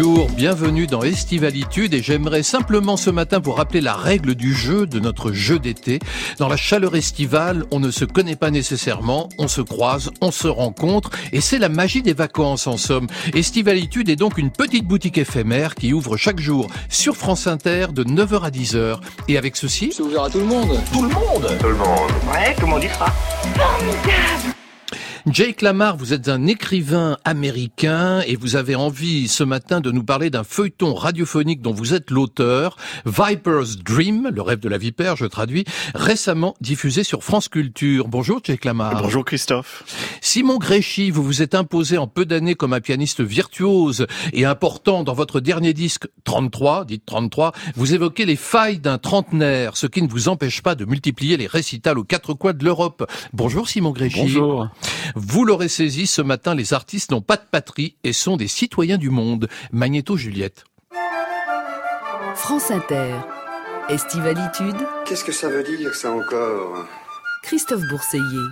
Bonjour, bienvenue dans Estivalitude et j'aimerais simplement ce matin vous rappeler la règle du jeu de notre jeu d'été. Dans la chaleur estivale, on ne se connaît pas nécessairement, on se croise, on se rencontre et c'est la magie des vacances en somme. Estivalitude est donc une petite boutique éphémère qui ouvre chaque jour sur France Inter de 9h à 10h. Et avec ceci... C'est ouvert à tout le monde Tout le monde Tout le monde. Ouais, tout le monde y sera. Formidable Jake Lamar, vous êtes un écrivain américain et vous avez envie ce matin de nous parler d'un feuilleton radiophonique dont vous êtes l'auteur, Viper's Dream, le rêve de la vipère, je traduis, récemment diffusé sur France Culture. Bonjour Jake Lamar. Bonjour Christophe. Simon Gréchy, vous vous êtes imposé en peu d'années comme un pianiste virtuose et important dans votre dernier disque 33, dites 33, vous évoquez les failles d'un trentenaire, ce qui ne vous empêche pas de multiplier les récitals aux quatre coins de l'Europe. Bonjour Simon Gréchy. Bonjour. Vous l'aurez saisi, ce matin, les artistes n'ont pas de patrie et sont des citoyens du monde. Magnéto Juliette. France Inter. Estivalitude. Qu'est-ce que ça veut dire ça encore? Christophe Bourseiller.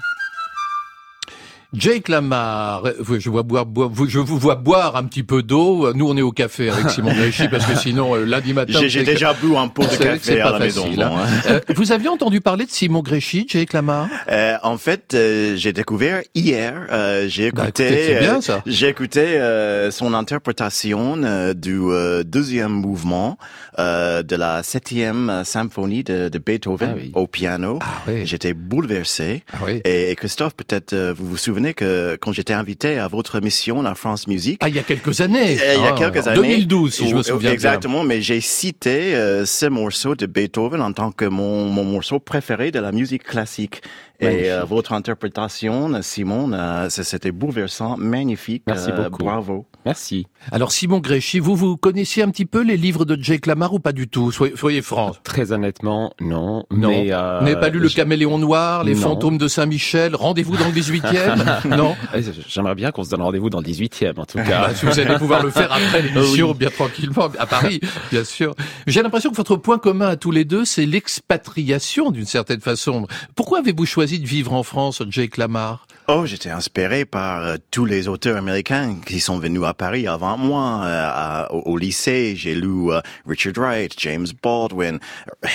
Jake Lamar, je, vois boire, boire, je vous vois boire un petit peu d'eau. Nous, on est au café avec Simon Gréchy parce que sinon, euh, lundi matin... J'ai déjà bu un pot de café à la facile, maison. Hein. Euh, vous aviez entendu parler de Simon Gréchy, Jake Lamar? Euh, En fait, euh, j'ai découvert hier, euh, j'ai Bah, écouté, j'ai écouté son interprétation du deuxième mouvement de la septième symphonie de, de Beethoven Ah oui. au piano. Ah oui. J'étais bouleversé. Ah oui. Et Christophe, peut-être vous vous souvenez que quand j'étais invité à votre émission, la France Musique, Ah, il y a quelques années. Euh, Il y a Ah, quelques années. 2012, si je me Ou- souviens bien. Exactement, mais j'ai cité euh, ce morceau de Beethoven en tant que mon, mon morceau préféré de la musique classique. Et euh, votre interprétation, Simon, euh, ça, c'était bouleversant, magnifique. Merci euh, beaucoup. Bravo. Merci. Alors, Simon Gréchy, vous, vous connaissiez un petit peu les livres de Jake Lamar ou pas du tout? Soyez, soyez franc. Très honnêtement, non. Non. Mais, euh, Vous n'avez pas lu Le Caméléon Noir, Les Non. Fantômes de Saint-Michel, Rendez-vous dans le 18e Non Euh, J'aimerais bien qu'on se donne rendez-vous dans le 18e, en tout Bah, cas. si vous allez pouvoir le faire après l'émission, bien tranquillement, à Paris, bien sûr. J'ai l'impression que votre point commun à tous les deux, c'est l'expatriation d'une certaine façon. Pourquoi avez-vous choisi de vivre en France, Jake Lamar? Oh, j'étais inspiré par euh, tous les auteurs américains qui sont venus à Paris avant moi. Euh, à- au, au lycée, j'ai lu euh, Richard Wright, James Baldwin,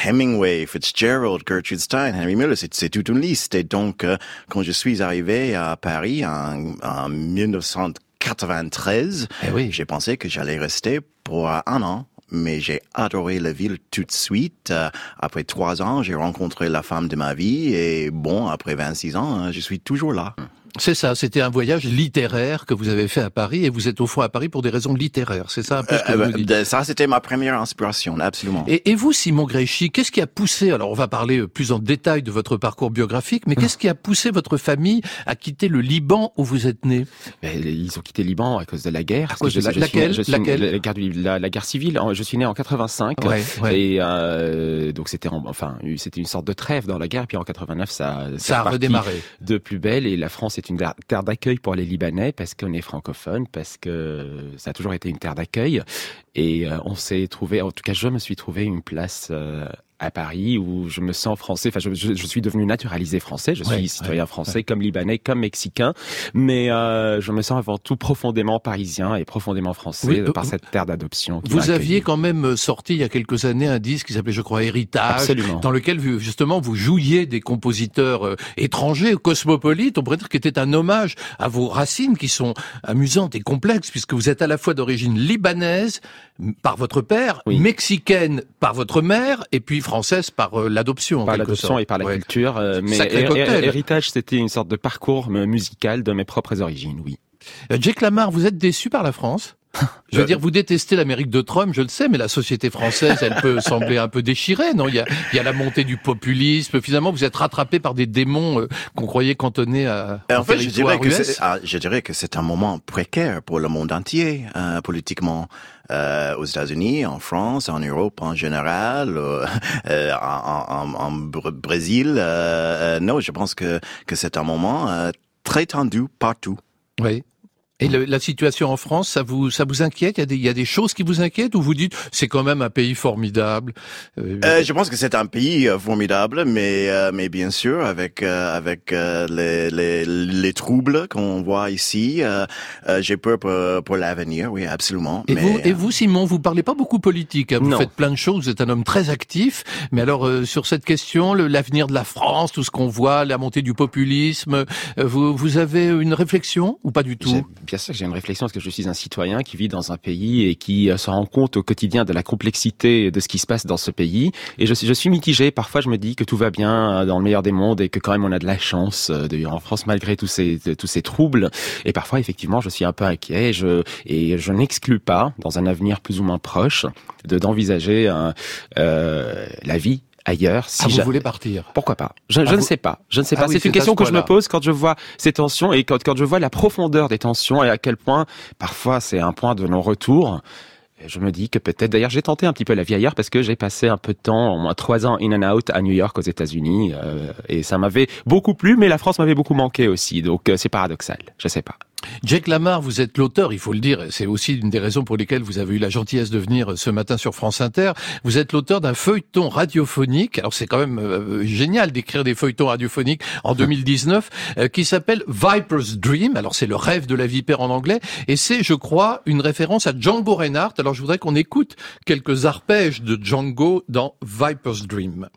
Hemingway, Fitzgerald, Gertrude Stein, Henry Miller. C'est, toute une liste. Et donc, quand je suis arrivé à Paris en, en 1993, Eh oui. j'ai pensé que j'allais rester pour un an. Mais j'ai adoré la ville tout de suite. Euh, après trois ans, j'ai rencontré la femme de ma vie et bon, après 26 ans, hein, je suis toujours là. C'est ça, c'était un voyage littéraire que vous avez fait à Paris et vous êtes au fond à Paris pour des raisons littéraires. C'est ça un peu ce que Euh, vous euh, dites? ça, c'était ma première inspiration, absolument. Et, et vous, Simon Gréchy, qu'est-ce qui a poussé, alors on va parler euh, plus en détail de votre parcours biographique, mais qu'est-ce qui a poussé votre famille à quitter le Liban où vous êtes né? Mais Ils ont quitté le Liban à cause de la guerre. cause Je- de la- je suis- laquelle je suis- Laquelle? la, guerre du- la- la guerre civile. Je suis né en 85. Ouais, ouais. Et euh, donc c'était en- enfin c'était une sorte de trêve dans la guerre. Puis en 89 ça a reparti redémarré. de plus belle et la France est une ter- terre d'accueil pour les Libanais parce qu'on est francophone, parce que ça a toujours été une terre d'accueil. Et euh, on s'est trouvé, en tout cas je me suis trouvé une place euh, à Paris où je me sens français. Enfin, je, je- je suis devenu naturalisé français. Je suis Ouais, citoyen français, comme libanais, comme mexicain, mais euh, je me sens avant tout profondément parisien et profondément français Oui, euh, euh, par cette terre d'adoption. Vous aviez quand même sorti il y a quelques années un disque qui s'appelait, je crois, Héritage, Absolument. dans lequel justement vous jouiez des compositeurs euh, étrangers, cosmopolites, on pourrait dire était un hommage à vos racines qui sont amusantes et complexes, puisque vous êtes à la fois d'origine libanaise par votre père, Oui. mexicaine par votre mère, et puis française par euh, l'adoption. par l'adoption et par la Ouais. culture. euh, mais héritage, c'était une sorte de parcours euh, musical de mes propres origines, oui. Euh, Jake Lamar, vous êtes déçu par la France Je veux Euh, dire, vous détestez l'Amérique de Trump, je le sais, mais la société française, elle peut sembler un peu déchirée, non? Il y, a, il y a la montée du populisme. Finalement, vous êtes rattrapé par des démons euh, qu'on croyait cantonnés à. En au fait, je dirais, que ah, je dirais que c'est un moment précaire pour le monde entier, euh, politiquement, euh, aux États-Unis, en France, en Europe en général, euh, euh, en, en- en Br- Brésil. non, je pense que, que c'est un moment euh, très tendu partout. Oui. Et le, la situation en France, ça vous ça vous inquiète? Il y a des il y a des choses qui vous inquiètent ou vous dites c'est quand même un pays formidable? Euh, euh, Je pense que c'est un pays euh, formidable, mais euh, mais bien sûr avec euh, avec les, les, les troubles qu'on voit ici, j'ai peur pour, pour l'avenir. Oui, absolument. Et vous et vous Simon, vous parlez pas beaucoup politique. Hein, vous faites plein de choses. Vous êtes un homme très actif. Mais alors sur cette question, l'avenir de la France, tout ce qu'on voit, la montée du populisme, vous vous avez une réflexion ou pas du tout? Sûr, j'ai une réflexion parce que je suis un citoyen qui vit dans un pays et qui euh, se rend compte au quotidien de la complexité de ce qui se passe dans ce pays. Et je, je suis mitigé. Parfois, je me dis que tout va bien euh, dans le meilleur des mondes et que quand même on a de la chance euh, de vivre en France malgré tous ces tous ces troubles. Et parfois, effectivement, je suis un peu inquiet. Je, et je n'exclus pas, dans un avenir plus ou moins proche, de d'envisager euh, la vie ailleurs. Si ah, vous voulez partir Pourquoi pas? Je, ah, ne sais pas. Je ne sais ah pas. c'est une question que je me pose quand je vois ces tensions et quand, quand je vois la profondeur des tensions et à quel point parfois c'est un point de non-retour. Je me dis que peut-être, d'ailleurs, j'ai tenté un petit peu la vie ailleurs parce que j'ai passé un peu de temps, au moins trois ans in and out à New York, aux États-Unis, euh, et ça m'avait beaucoup plu, mais la France m'avait beaucoup manqué aussi, donc euh, c'est paradoxal. Je sais pas. Jack Lamar, vous êtes l'auteur, il faut le dire, c'est aussi une des raisons pour lesquelles vous avez eu la gentillesse de venir ce matin sur France Inter. Vous êtes l'auteur d'un feuilleton radiophonique, alors c'est quand même euh, génial d'écrire des feuilletons radiophoniques en 2019, euh, qui s'appelle Viper's Dream, alors c'est le rêve de la vipère en anglais, et c'est, je crois, une référence à Django Reinhardt. Alors je voudrais qu'on écoute quelques arpèges de Django dans Viper's Dream.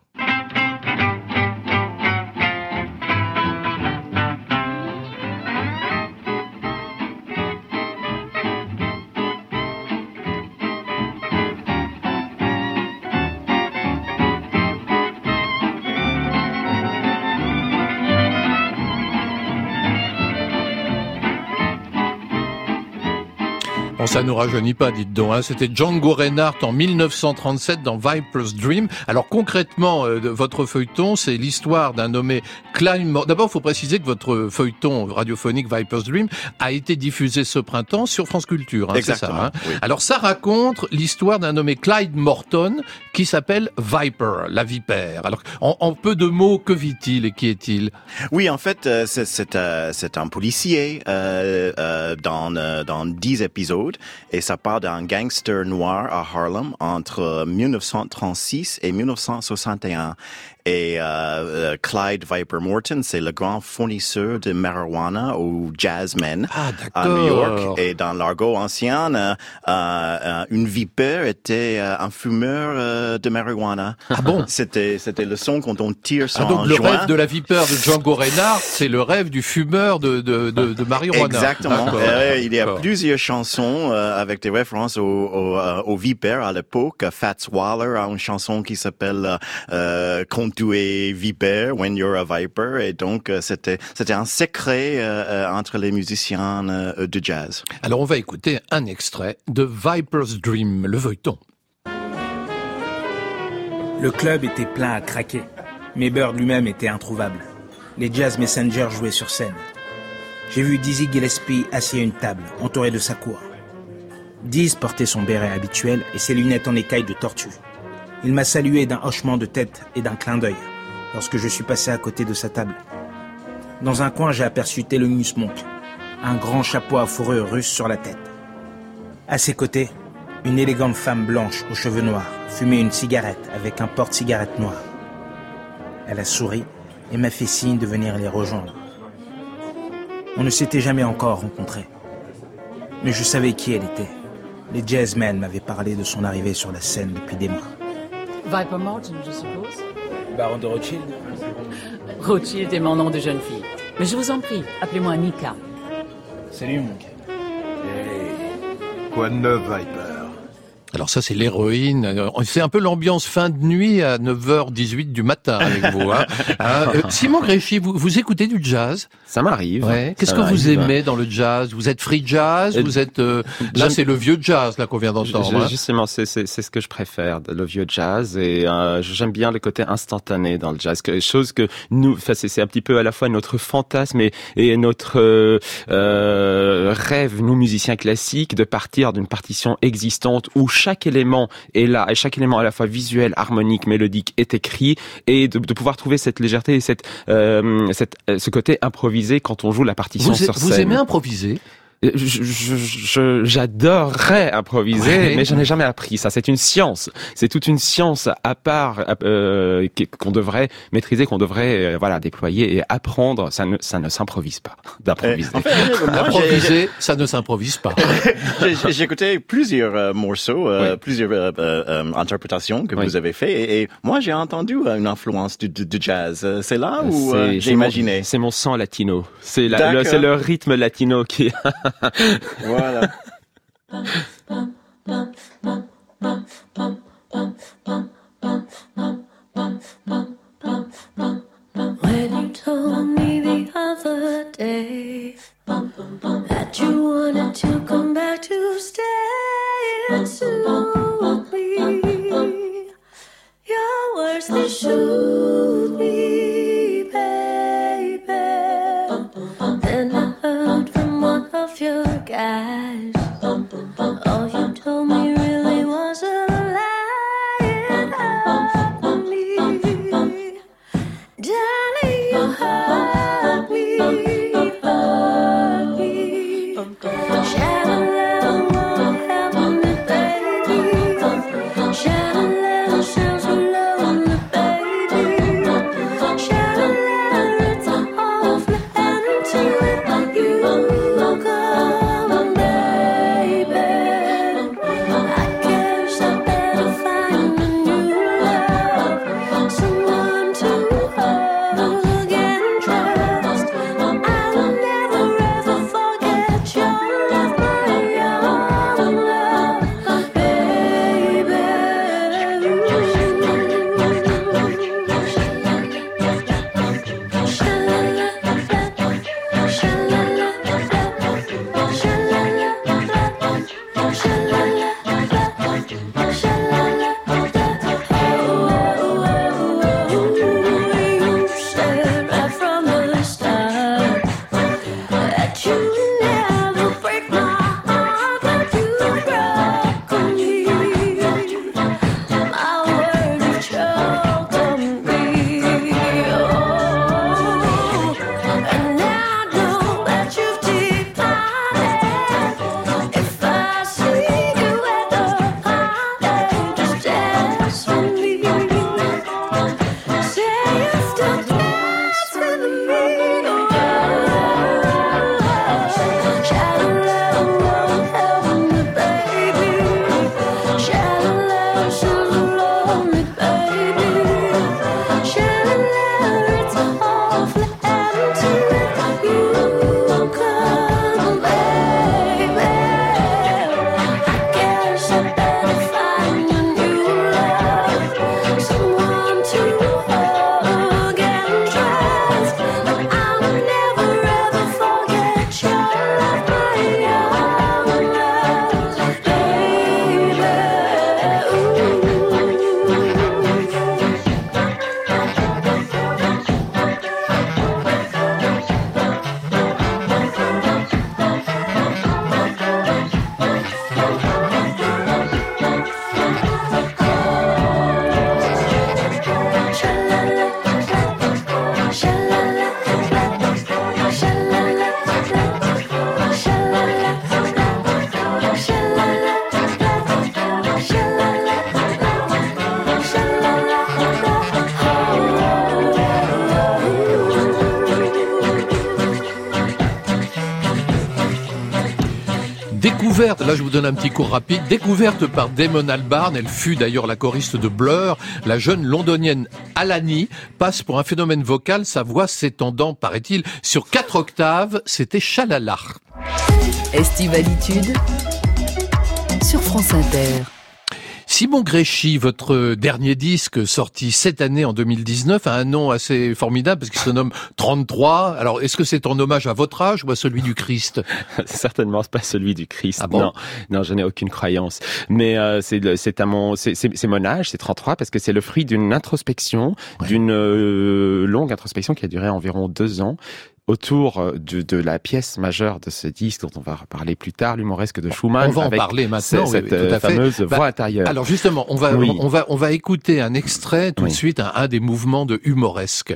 Bon, ça nous rajeunit pas, dites donc. Hein. C'était Django Reinhardt en 1937 dans Viper's Dream. Alors concrètement, euh, votre feuilleton, c'est l'histoire d'un nommé Clyde Morton. D'abord, il faut préciser que votre feuilleton radiophonique Viper's Dream a été diffusé ce printemps sur France Culture. Hein, c'est ça. Hein. Alors ça raconte l'histoire d'un nommé Clyde Morton qui s'appelle Viper, la vipère. Alors en, peu de mots, que vit-il et qui est-il? Oui, en fait, euh, c'est euh, un policier euh, dans dans dix épisodes et ça part d'un gangster noir à Harlem entre 1936 et 1961. Et euh, euh, Clyde Viper Morton, c'est le grand fournisseur de marijuana au Jazzmen ah, à New York. Et dans l'argot ancien, euh, euh, une vipère était un fumeur de marijuana. Ah bon? C'était c'était le son quand on tire son ah, donc le rêve de la vipère de Django Reinhardt, c'est le rêve du fumeur de de, de, de marijuana. Exactement. il y a plusieurs chansons avec des références aux, aux, aux vipères à l'époque. Fats Waller a une chanson qui s'appelle euh, tu es vipère, when you're a viper. Et donc, euh, c'était, c'était un secret euh, euh, entre les musiciens de jazz. Alors, on va écouter un extrait de Viper's Dream, le feuilleton. Le club était plein à craquer, mais Bird lui-même était introuvable. Les jazz messengers jouaient sur scène. J'ai vu Dizzy Gillespie assis à une table, entouré de sa cour. Diz portait son béret habituel et ses lunettes en écailles de tortue. Il m'a salué d'un hochement de tête et d'un clin d'œil lorsque je suis passé à côté de sa table. Dans un coin, j'ai aperçu Thelonious Monk, un grand chapeau à fourrure russe sur la tête. À ses côtés, une élégante femme blanche aux cheveux noirs fumait une cigarette avec un porte-cigarette noir. Elle a souri et m'a fait signe de venir les rejoindre. On ne s'était jamais encore rencontrés. Mais je savais qui elle était. Les jazzmen m'avaient parlé de son arrivée sur la scène depuis des mois. Viper Martin, je suppose. Baron de Rothschild Rothschild est mon nom de jeune fille. Mais je vous en prie, appelez-moi Nika. Salut, Monk. Hey. Quoi de neuf, Viper alors ça, c'est l'héroïne. C'est un peu l'ambiance fin de nuit à 9h18 du matin avec vous. Hein. Hein, euh, Simon Gréchy, vous, vous écoutez du jazz? Ça m'arrive. Qu'est-ce que vous aimez dans le jazz? Vous êtes free jazz? Vous êtes euh, là, c'est le vieux jazz là qu'on vient d'entendre. Hein. Justement, c'est ce que je préfère, le vieux jazz, et euh, j'aime bien le côté instantané dans le jazz, quelque chose que nous, c'est un petit peu à la fois notre fantasme et, et notre euh, rêve, nous musiciens classiques, de partir d'une partition existante où chaque élément est là, et chaque élément à la fois visuel, harmonique, mélodique est écrit, et de, de pouvoir trouver cette légèreté et cette, euh, cette, euh, ce côté improvisé quand on joue la partition vous, sur scène. Vous aimez improviser? J'adorerais improviser, mais je n'ai jamais appris ça. C'est une science. C'est toute une science à part euh, qu'on devrait maîtriser, qu'on devrait euh, voilà déployer et apprendre. Ça ne, ça ne s'improvise pas d'improviser. improviser, ça ne s'improvise pas. J'ai écouté plusieurs euh, morceaux, euh, plusieurs interprétations que vous avez fait, et, et moi j'ai entendu une influence du, du, du jazz. C'est là où j'ai imaginé? C'est mon sang latino. C'est le, le rythme latino qui voilà. When you told me the other day that you wanted to come back to stay and soothe me, your words they soothe me, guys. All you told me really was a lie. It me. Darling, you hurt là je vous donne un petit cours rapide, découverte par Damon Albarn, elle fut d'ailleurs la choriste de Blur, la jeune londonienne Alani passe pour un phénomène vocal, sa voix s'étendant, paraît-il, sur quatre octaves, c'était Chalala. Estivalitude sur France Inter. Simon Gréchy, votre dernier disque sorti cette année en 2019 a un nom assez formidable parce qu'il se nomme 33. Alors, est-ce que c'est en hommage à votre âge ou à celui du Christ? Certainement pas celui du Christ. Ah bon non, non, je n'ai aucune croyance. Mais euh, c'est c'est à mon c'est c'est- c'est mon âge, c'est 33 parce que c'est le fruit d'une introspection, d'une euh, longue introspection qui a duré environ deux ans autour euh, de, de la pièce majeure de ce disque dont on va reparler plus tard, l'humoresque de Schumann. On va en avec parler maintenant, oui, cette oui, tout euh, à fait. fameuse Bah, voix intérieure. Alors justement, on va, Oui. on va, on va écouter un extrait tout de suite, un, un des mouvements de humoresque.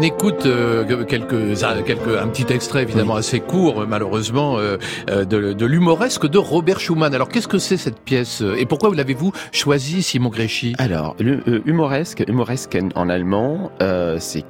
On écoute euh, quelques, un- quelques, un petit extrait évidemment assez court, euh, malheureusement, euh, euh, de, de l'humoresque de Robert Schumann. Alors, qu'est-ce que c'est cette pièce euh, et pourquoi l'avez-vous choisi, Simon Gréchy? Alors, le, euh, humoresque, humoresque en allemand, euh, c'est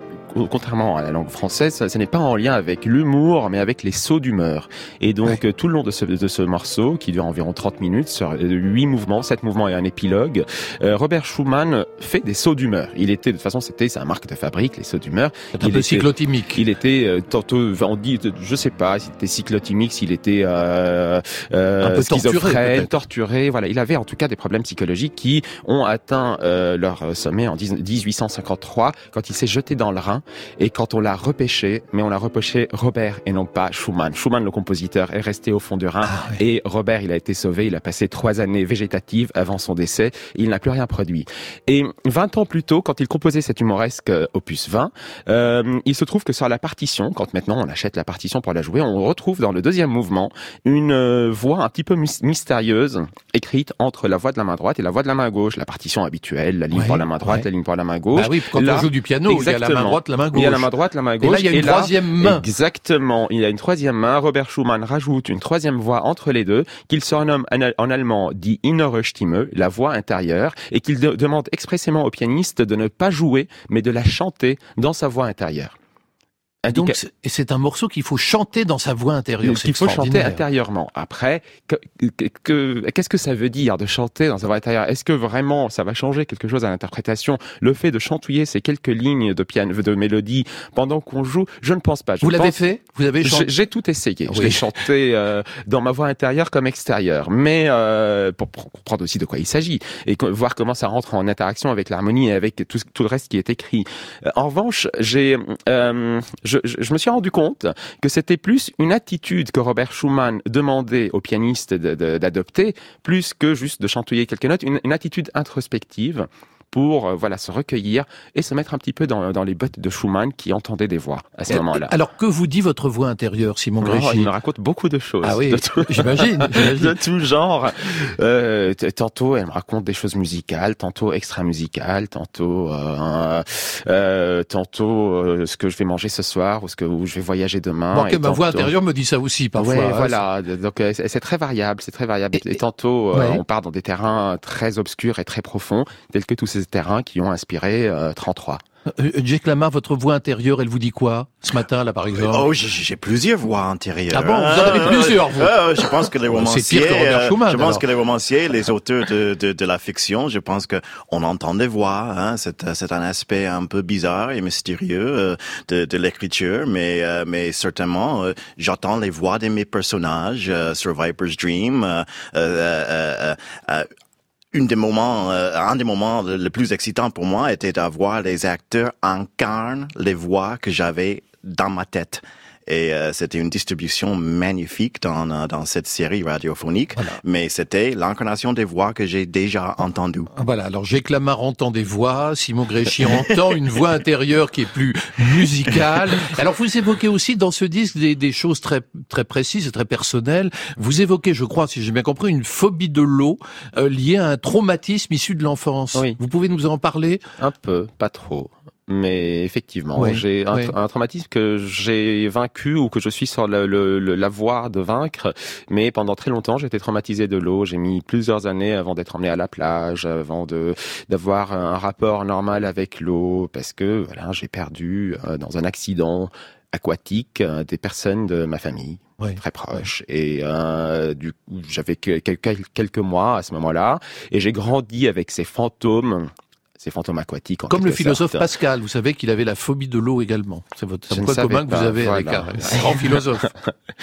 contrairement à la langue française, ça, ça n'est pas en lien avec l'humour, mais avec les sauts d'humeur. Et donc, euh, tout le long de ce, de ce morceau, qui dure environ 30 minutes, sur euh, huit mouvements, sept mouvements et un épilogue, euh, Robert Schumann fait des sauts d'humeur. Il était, de toute façon, c'était sa marque de fabrique, les sauts d'humeur. C'est un Il peu était- cyclotimique. Il était euh, tantôt, on dit, je sais pas, s'il était cyclotimique, s'il était euh, euh, Un peu torturé, schizophrène, torturé. Voilà, il avait en tout cas des problèmes psychologiques qui ont atteint euh, leur sommet en 10 1853 quand il s'est jeté dans le Rhin et quand on l'a repêché, mais on l'a repêché Robert et non pas Schumann. Schumann, le compositeur, est resté au fond du Rhin Ah, et Robert, il a été sauvé. Il a passé trois années végétatives avant son décès. Il n'a plus rien produit. Et 20 ans plus tôt, quand il composait cet humoresque euh, opus 20, euh, il se trouve que sur la partition, quand maintenant on achète la partition pour la jouer, on retrouve dans le deuxième mouvement une euh, voix un petit peu mys- mystérieuse écrite entre la voix de la main droite et la voix de la main gauche. La partition habituelle, la ligne Ouais, pour la main droite, ouais. la ligne pour la main gauche. Bah oui, quand Là, on joue du piano, il y a la main droite, la main Il y a la main droite, la main Et gauche. là, il y a une troisième main. Exactement. Il y a une troisième main. Robert Schumann rajoute une troisième voix entre les deux, qu'il surnomme en, en allemand die innere Stimme, la voix intérieure, et qu'il de- demande expressément au pianiste de ne pas jouer, mais de la chanter dans sa voix intérieure. Et donc, c'est- un morceau qu'il faut chanter dans sa voix intérieure. Qu'il faut chanter intérieurement. Après, que- que- que- qu'est-ce que ça veut dire de chanter dans sa voix intérieure? Est-ce que vraiment ça va changer quelque chose à l'interprétation? Le fait de chantouiller ces quelques lignes de piano, de mélodie pendant qu'on joue, je ne pense pas. Je Vous l'avez fait? Vous avez chanté? j'ai tout essayé. Je Oui. l'ai chanté euh, dans ma voix intérieure comme extérieure, mais euh, pour, comprendre aussi de quoi il s'agit et voir comment ça rentre en interaction avec l'harmonie et avec tout, tout le reste qui est écrit. Euh, En revanche, j'ai, euh, je, je, je me suis rendu compte que c'était plus une attitude que Robert Schumann demandait au pianiste de- de- d'adopter, plus que juste de chantouiller quelques notes, une attitude introspective pour euh, voilà se recueillir et se mettre un petit peu dans, dans les bottes de Schumann qui entendait des voix à ce moment-là. Alors, que vous dit votre voix intérieure, Simon Oh, Gréchy il me raconte beaucoup de choses. Ah oui, j'imagine, de tout genre. Euh, tantôt, elle me raconte des choses musicales, tantôt extra-musicales, tantôt, euh, euh, tantôt euh, ce que je vais manger ce soir ou ce que où je vais voyager demain. Bon, que et ma voix intérieure me dit ça aussi parfois. Ouais, hein. voilà. Donc euh, c'est très variable, c'est très variable. Et- Et, tantôt, Ouais. on part dans des terrains très obscurs et très profonds, tels que tous ces terrains qui ont inspiré euh, 33. Euh, Jack Lamar, votre voix intérieure, elle vous dit quoi ce matin là par exemple Oh, j'ai- plusieurs voix intérieures. Ah bon, vous en avez plusieurs, vous Euh, Je pense que les Oh, romanciers, que euh, Schumann, je pense alors. que les romanciers, les auteurs de, de, de la fiction, je pense que on entend des voix. Hein, c'est, un aspect un peu bizarre et mystérieux euh, de, de l'écriture, mais euh, mais certainement, euh, j'entends les voix de mes personnages euh, sur Viper's Dream. euh, euh, euh, euh, une des moments, euh, un des moments le, plus excitant pour moi était d'avoir les acteurs incarnent les voix que j'avais dans ma tête. Et euh, c'était une distribution magnifique dans, euh, dans cette série radiophonique, Voilà. mais c'était l'incarnation des voix que j'ai déjà entendues. Ah, Voilà, alors Jack Lamar entend des voix, Simon Gréchy entend une voix intérieure qui est plus musicale. Alors vous évoquez aussi dans ce disque des, des choses très très précises et très personnelles. Vous évoquez, je crois, si j'ai bien compris, une phobie de l'eau euh, liée à un traumatisme issu de l'enfance. Oui. Vous pouvez nous en parler? Un peu, pas trop. Mais effectivement, Oui, j'ai un, oui. un traumatisme que j'ai vaincu ou que je suis sur le, le- le- la voie de vaincre. Mais pendant très longtemps, j'étais traumatisé de l'eau. J'ai mis plusieurs années avant d'être emmené à la plage, avant de d'avoir un rapport normal avec l'eau, parce que voilà, j'ai perdu euh, dans un accident aquatique euh, des personnes de ma famille Oui. très proches et euh, du j'avais que- quelques quelques mois à ce moment-là et j'ai grandi avec ces fantômes ces fantômes aquatiques en Comme le philosophe sorte. Pascal, vous savez qu'il avait la phobie de l'eau également. C'est votre point commun que vous pas, avez avec un, voilà. grand philosophe.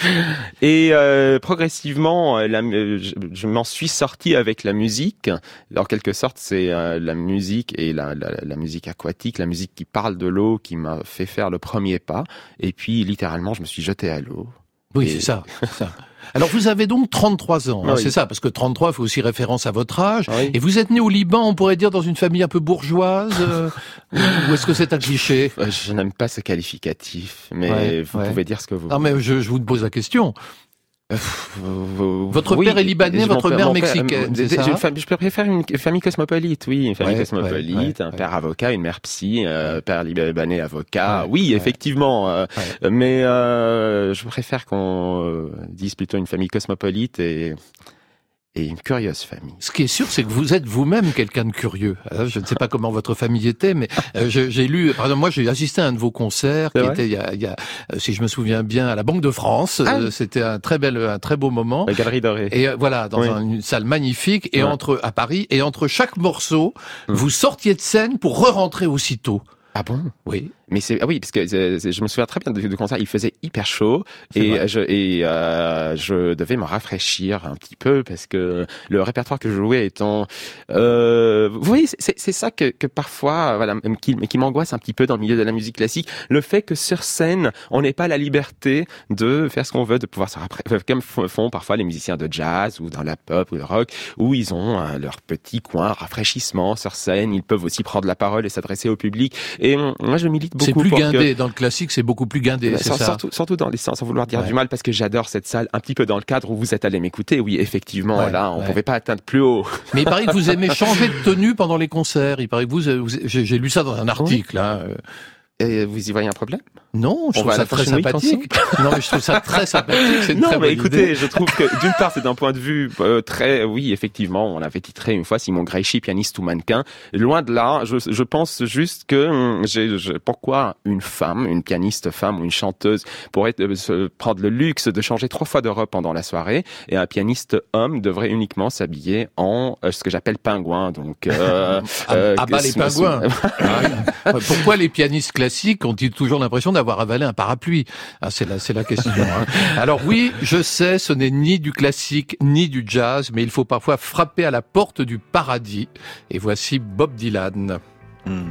Et euh, progressivement, euh, la- euh, je, je m'en suis sorti avec la musique. En quelque sorte, c'est euh, la musique et la, la, la musique aquatique, la musique qui parle de l'eau, qui m'a fait faire le premier pas. Et puis, littéralement, je me suis jeté à l'eau. Oui, Et- c'est ça, c'est ça. Alors vous avez donc 33 ans, hein, Oui. c'est ça, parce que 33 fait aussi référence à votre âge. Oui. Et vous êtes né au Liban, on pourrait dire dans une famille un peu bourgeoise, euh, ou est-ce que c'est un cliché? Je n'aime pas ce qualificatif, mais Ouais, vous ouais. pouvez dire ce que vous Non mais je, je vous pose la question. Votre père est libanais, votre père- mère mexicaine, euh, Je préfère une famille cosmopolite, oui, une famille Ouais, cosmopolite, ouais, un père avocat, une mère psy, euh, père libanais avocat. Oui, effectivement. euh. Mais euh, je préfère qu'on euh, dise plutôt une famille cosmopolite et, et une curieuse famille. Ce qui est sûr, c'est que vous êtes vous-même quelqu'un de curieux. Alors, Je ne sais pas comment votre famille était, mais euh, j'ai lu, par exemple, moi j'ai assisté à un de vos concerts qui était, il y a, il y a, euh, si je me souviens bien, à la Banque de France. Ah. Euh, C'était un très bel, un très beau moment. La galerie dorée. Et euh, voilà, dans Oui. une salle magnifique, et Ouais. entre à Paris, et entre chaque morceau, Mm. vous sortiez de scène pour re-rentrer aussitôt. Ah bon? Oui. Mais c'est ah oui parce que euh, je me souviens très bien du, concert. Il faisait hyper chaud et je et euh, je devais me rafraîchir un petit peu parce que le répertoire que je jouais étant euh, vous voyez c'est- ça que, que parfois voilà qui, qui m'angoisse un petit peu dans le milieu de la musique classique le fait que sur scène on n'ait pas la liberté de faire ce qu'on veut de pouvoir se rafraîchir comme f- font parfois les musiciens de jazz ou dans la pop ou le rock où ils ont euh, leur petit coin rafraîchissement sur scène ils peuvent aussi prendre la parole et s'adresser au public et euh, moi je milite C'est plus que- guindé. Dans le classique, c'est beaucoup plus guindé, bah, c'est ça. surtout, surtout dans les sens, sans vouloir dire Ouais. du mal, parce que j'adore cette salle, un petit peu dans le cadre où vous êtes allé m'écouter. Oui, effectivement, Ouais, là, on ouais. pouvait pas atteindre plus haut. Mais il paraît que vous aimez changer de tenue pendant les concerts. Il paraît que vous, vous- j'ai lu ça dans un article. Hein. Et vous y voyez un problème? Non, je On trouve à ça très sympathique. non, mais je trouve ça très sympathique. Non, très mais écoutez, idée. je trouve que d'une part, c'est d'un point de vue euh, très, oui, effectivement, on avait titré une fois Simon Greichi, pianiste ou mannequin. Loin de là, je, je pense juste que hum, j'ai, pourquoi une femme, une pianiste femme ou une chanteuse pourrait euh, se prendre le luxe de changer trois fois de robe pendant la soirée, et un pianiste homme devrait uniquement s'habiller en euh, ce que j'appelle pingouin. Donc, euh, Ah, ah bah les pingouins. Ah. Pourquoi les pianistes classiques ont-ils toujours l'impression d'avoir avalé un parapluie ah, C'est la, c'est la question. hein. Alors oui, je sais, ce n'est ni du classique ni du jazz, mais il faut parfois frapper à la porte du paradis. Et voici Bob Dylan. Hmm.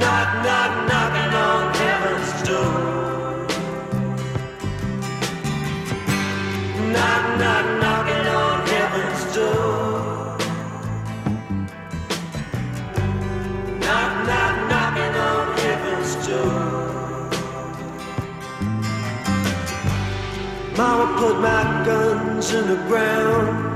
Knock, knock, knocking on heaven's door. Knock, knock, knocking on heaven's door. Knock, knock, knocking on heaven's door. Mama put my guns in the ground.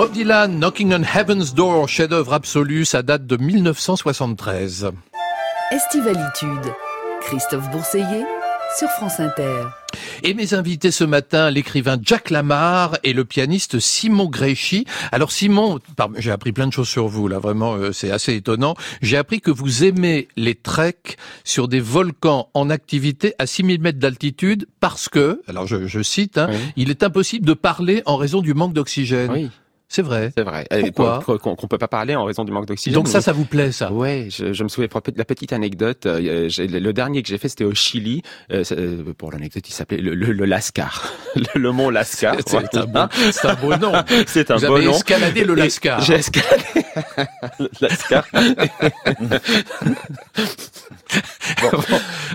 Bob Dylan, Knocking on Heaven's Door, chef-d'œuvre absolu, ça date de 1973. Estivalitude. Christophe Bourseiller sur France Inter. Et mes invités ce matin, l'écrivain Jack Lamar et le pianiste Simon Gréchy. Alors Simon, j'ai appris plein de choses sur vous, là vraiment, euh, c'est assez étonnant. J'ai appris que vous aimez les treks sur des volcans en activité à 6000 mètres d'altitude parce que, alors je, je cite, hein, Oui. il est impossible de parler en raison du manque d'oxygène. Oui. C'est vrai. C'est vrai. Pourquoi qu'on- qu'on peut pas parler en raison du manque d'oxygène. Donc ça, ça vous plaît, ça? Ouais, je, je me souviens pour la petite anecdote. euh, le, dernier que j'ai fait, c'était au Chili. Euh, euh, pour l'anecdote, il s'appelait le, le, le Lascar, le, le mont Lascar. C'est un beau- c'est un beau nom. C'est un Vous beau avez nom. escaladé le Lascar. J'ai escaladé le Lascar.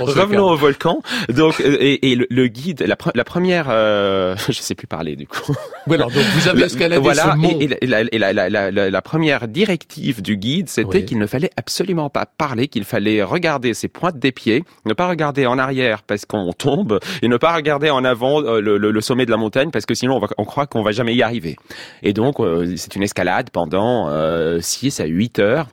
Revenons- au volcan. Donc, euh, et, et le, le guide, la, pre- la première, euh, je sais plus parler du coup. Oui, alors, donc vous avez La- escaladé voilà, ce mont. et, et la, et première directive du guide, c'était Oui. qu'il ne fallait absolument pas parler, qu'il fallait regarder ses pointes des pieds, ne pas regarder en arrière parce qu'on tombe, et ne pas regarder en avant euh, le, le- le sommet de la montagne parce que sinon on, va, on croit qu'on va jamais y arriver. Et donc euh, c'est une escalade pendant 6 à 8 heures,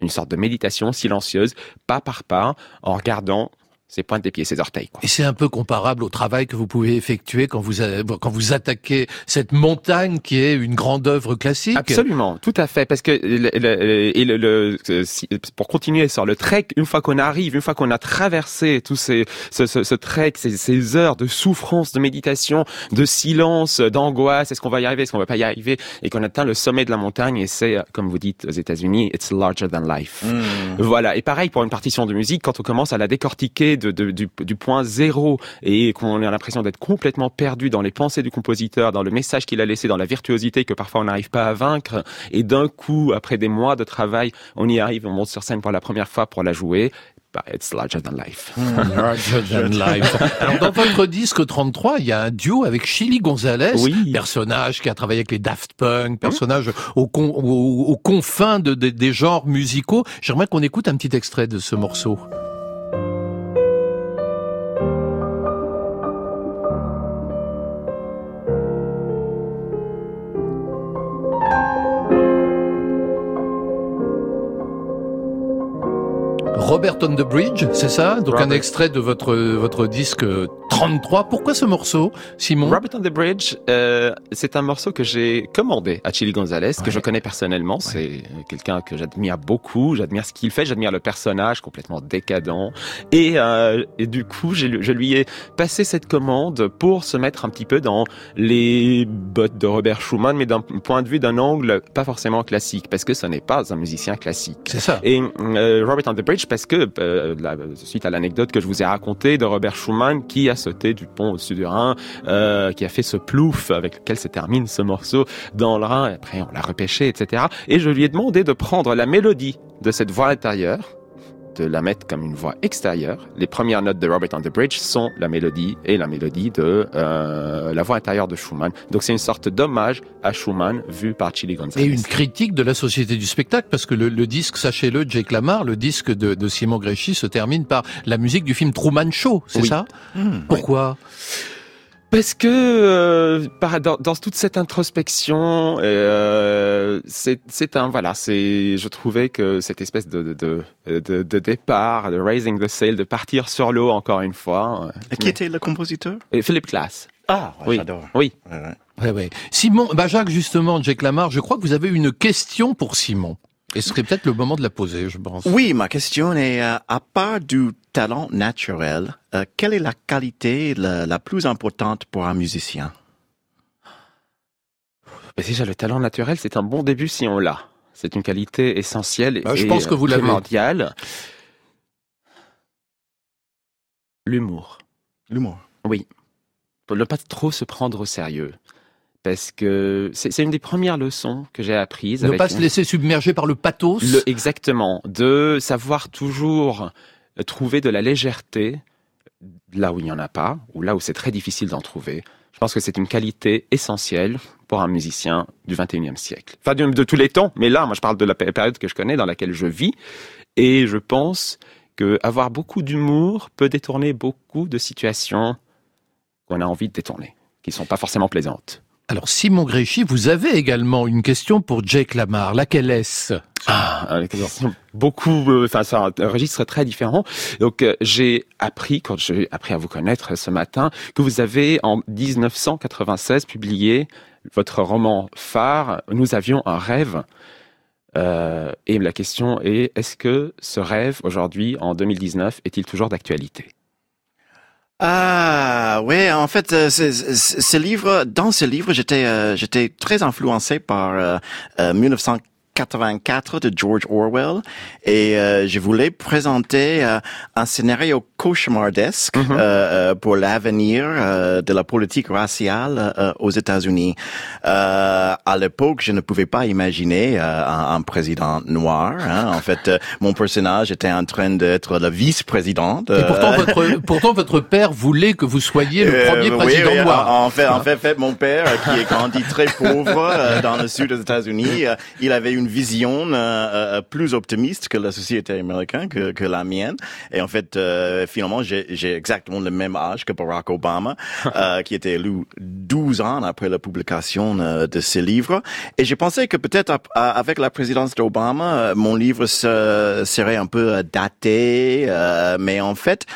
une sorte de méditation silencieuse, pas par pas, en regardant ses pointes des pieds, ses orteils. Quoi. Et c'est un peu comparable au travail que vous pouvez effectuer quand vous a- quand vous attaquez cette montagne qui est une grande œuvre classique. Absolument, tout à fait, parce que le, le- et le, le- si- pour continuer sur le trek, une fois qu'on arrive, une fois qu'on a traversé tout ces, ce, ce, ce trek, ces, ces heures de souffrance, de méditation, de silence, d'angoisse, est-ce qu'on va y arriver, est-ce qu'on va pas y arriver, et qu'on atteint le sommet de la montagne, et c'est, comme vous dites aux États-Unis, it's larger than life. Voilà. Et pareil pour une partition de musique, quand on commence à la décortiquer de, de- du, du point zéro et qu'on a l'impression d'être complètement perdu dans les pensées du compositeur, dans le message qu'il a laissé, dans la virtuosité que parfois on n'arrive pas à vaincre, et d'un coup, après des mois de travail, on y arrive, on monte sur scène pour la première fois pour la jouer. Bah, it's larger than life. Larger than life. Alors dans votre disque 33, il y a un duo avec Chili Gonzalez, Oui. personnage qui a travaillé avec les Daft Punk, personnage aux, con- aux- aux confins de- de- des genres musicaux. J'aimerais qu'on écoute un petit extrait de ce morceau. Robert on the Bridge, c'est ça? Donc un extrait de votre votre disque 33. Pourquoi ce morceau, Simon? Robert on the Bridge, euh, c'est un morceau que j'ai commandé à Chili Gonzalez, que je connais personnellement. C'est quelqu'un que j'admire beaucoup. J'admire ce qu'il fait. J'admire le personnage complètement décadent. Et, euh, et du coup, je lui ai passé cette commande pour se mettre un petit peu dans les bottes de Robert Schumann, mais d'un point de vue d'un angle pas forcément classique, parce que ce n'est pas un musicien classique. C'est ça. Et euh, Robert on the Bridge parce que euh, suite à l'anecdote que je vous ai racontée de Robert Schumann qui a sauté du pont au-dessus du Rhin, euh, qui a fait ce plouf avec lequel se termine ce morceau dans le Rhin, et après on l'a repêché, etc. Et je lui ai demandé de prendre la mélodie de cette voix intérieure de la mettre comme une voix extérieure. Les premières notes de Robert on the Bridge sont la mélodie et la mélodie de euh, la voix intérieure de Schumann. Donc c'est une sorte d'hommage à Schumann vu par Chili Gonzalez. Et une critique de la société du spectacle, parce que le, le disque, sachez-le, Jake Lamar, le disque de, de Simon Gréchy se termine par la musique du film Truman Show, c'est Oui. ça? Pourquoi? Parce que euh, par- dans, dans toute cette introspection, euh, c'est c'est un voilà, c'est je trouvais que cette espèce de de, de, de, de départ, de raising the sail, de partir sur l'eau encore une fois. euh, Et qui était le compositeur? Et Philip Glass. Ah, Oui. j'adore. Oui. Ouais, ouais. Ouais, ouais. Simon, bah Jacques, justement, Jake Lamar, je crois que vous avez une question pour Simon. Et ce serait peut-être le moment de la poser, je pense. Oui, ma question est, euh, à part du talent naturel, euh, quelle est la qualité la, la plus importante pour un musicien? Mais déjà, le talent naturel, c'est un bon début si on l'a. C'est une qualité essentielle Bah, je et pense que vous primordiale. L'humour. L'humour. Oui. Pour ne pas trop se prendre au sérieux. Parce que c'est une des premières leçons que j'ai apprises. Ne avec pas se laisser submerger par le pathos. le, exactement. De savoir toujours trouver de la légèreté là où il n'y en a pas, ou là où c'est très difficile d'en trouver. Je pense que c'est une qualité essentielle pour un musicien du 21e siècle. Enfin, de, tous les temps, mais là, moi, je parle de la pé- période que je connais, dans laquelle je vis. Et je pense que avoir beaucoup d'humour peut détourner beaucoup de situations qu'on a envie de détourner, qui sont pas forcément plaisantes. Alors, Simon Gréchy, vous avez également une question pour Jake Lamar. Laquelle est-ce? Ah, beaucoup, euh, enfin, un un registre très différent. Donc, euh, j'ai appris, quand j'ai appris à vous connaître ce matin, que vous avez, en 1996, publié votre roman phare, Nous avions un rêve. Euh, et la question est, est-ce que ce rêve, aujourd'hui, en 2019, est-il toujours d'actualité? Ah ouais, en fait, euh, ce livre, dans ce livre, j'étais euh, j'étais très influencé par euh, euh 1940 84 de George Orwell et euh, je voulais présenter euh, un scénario cauchemardesque mm -hmm. euh, pour l'avenir euh, de la politique raciale euh, aux États-Unis. à l'époque, je ne pouvais pas imaginer un, un, président noir. Hein. En fait, mon personnage était en train d'être la vice-présidente. Et pourtant votre, pourtant, votre père voulait que vous soyez le premier président oui, oui, noir. En fait, en ah. fait, fait, mon père, qui est grandi très pauvre dans le sud des États-Unis, il avait une vision euh, euh, plus optimiste que la société américaine, que, que la mienne. Et en fait, euh, finalement, j'ai exactement le même âge que Barack Obama, euh, qui était élu 12 ans après la publication euh, de ses livres. Et j'ai pensé que peut-être avec la présidence d'Obama, mon livre se- serait un peu daté, euh, mais en fait,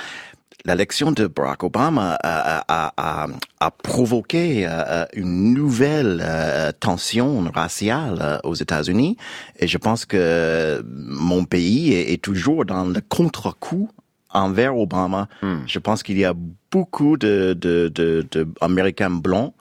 l'élection de Barack Obama a, a- a- a provoqué euh, une nouvelle euh, tension raciale euh, aux États-Unis et je pense que mon pays est, est toujours dans le contre-coup envers Obama. Je pense qu'il y a beaucoup de, de, de, de Américains blancs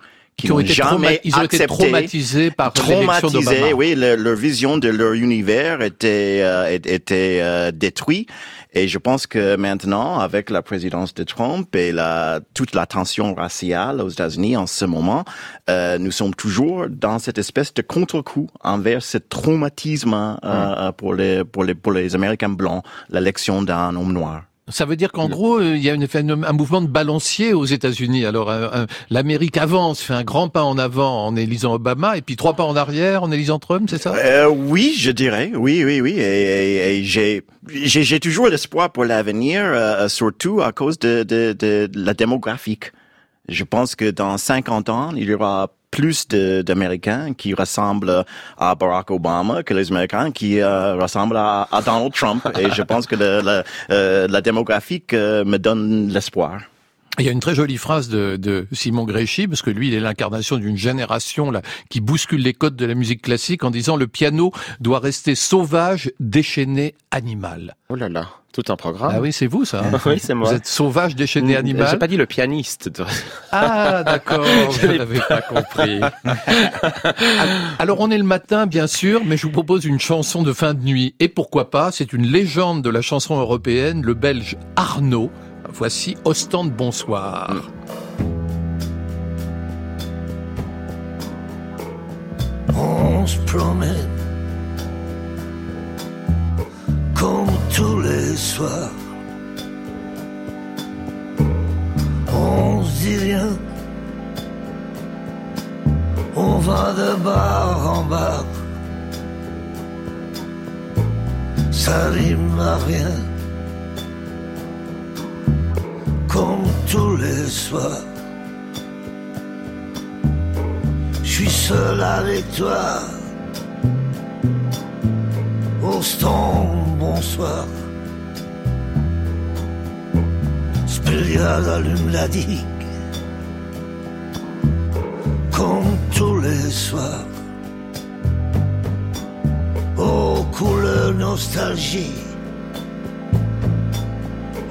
qui, Qui ont été, jamais ils ont été accepté traumatisés par traumatisés, oui, le- leur vision de leur univers était euh, était euh, détruit. Et je pense que maintenant, avec la présidence de Trump et la toute la tension raciale aux États-Unis en ce moment, euh, nous sommes toujours dans cette espèce de contre-coup envers ce traumatisme euh, euh, pour les pour les pour les Américains blancs, l'élection d'un homme noir. Ça veut dire qu'en gros, euh, il y a une, un mouvement de balancier aux États-Unis. Alors, l'Amérique avance, fait un grand pas en avant en élisant Obama, et puis trois pas en arrière en élisant Trump, c'est ça? Euh, oui, je dirais, oui, oui, oui. Et, et- et j'ai, toujours l'espoir pour l'avenir, euh, surtout à cause de, de, de la démographique. Je pense que dans 50 ans, il y aura plus d'Américains qui ressemblent à Barack Obama que les Américains qui euh, ressemblent à, Donald Trump. Et je pense que euh, la démographique euh, me donne l'espoir. Il y a une très jolie phrase de, de Simon Gréchy, parce que lui, il est l'incarnation d'une génération là qui bouscule les codes de la musique classique en disant le piano doit rester sauvage, déchaîné, animal. Oh là là, tout un programme. Ah oui, c'est vous ça. hein Oui, c'est moi. Vous êtes sauvage, déchaîné, J'ai animal. pas dit le pianiste. Ah d'accord, Je n'ai l'avais pas compris. Alors on est le matin bien sûr, mais je vous propose une chanson de fin de nuit. Et pourquoi pas, c'est une légende de la chanson européenne, le belge Arnaud. Voici Ostende Bonsoir. On se promène comme tous les soirs. On se dit rien. On va de bar en bar. Ça rime à rien. Tous les soirs. Je suis seul avec toi. Austin, bonsoir. Spéliade allume la digue. Comme tous les soirs. Aux couleurs nostalgie.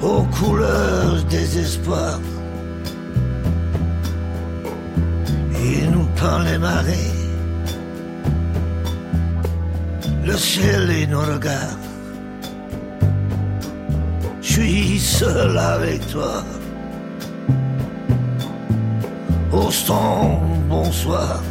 Aux couleurs désespoir. Il nous peint les marées, le ciel et nos regards. Je suis seul avec toi. Austin, bonsoir.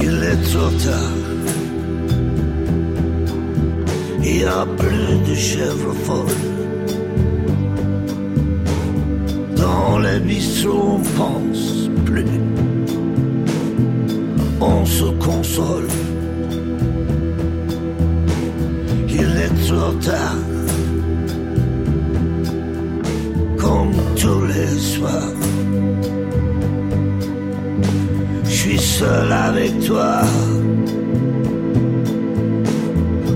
Il est trop tard. Il n'y a plus de chèvres folles. Dans les bistrots, on pense plus. On se console. Il est trop tard. Comme tous les soirs. seul avec toi.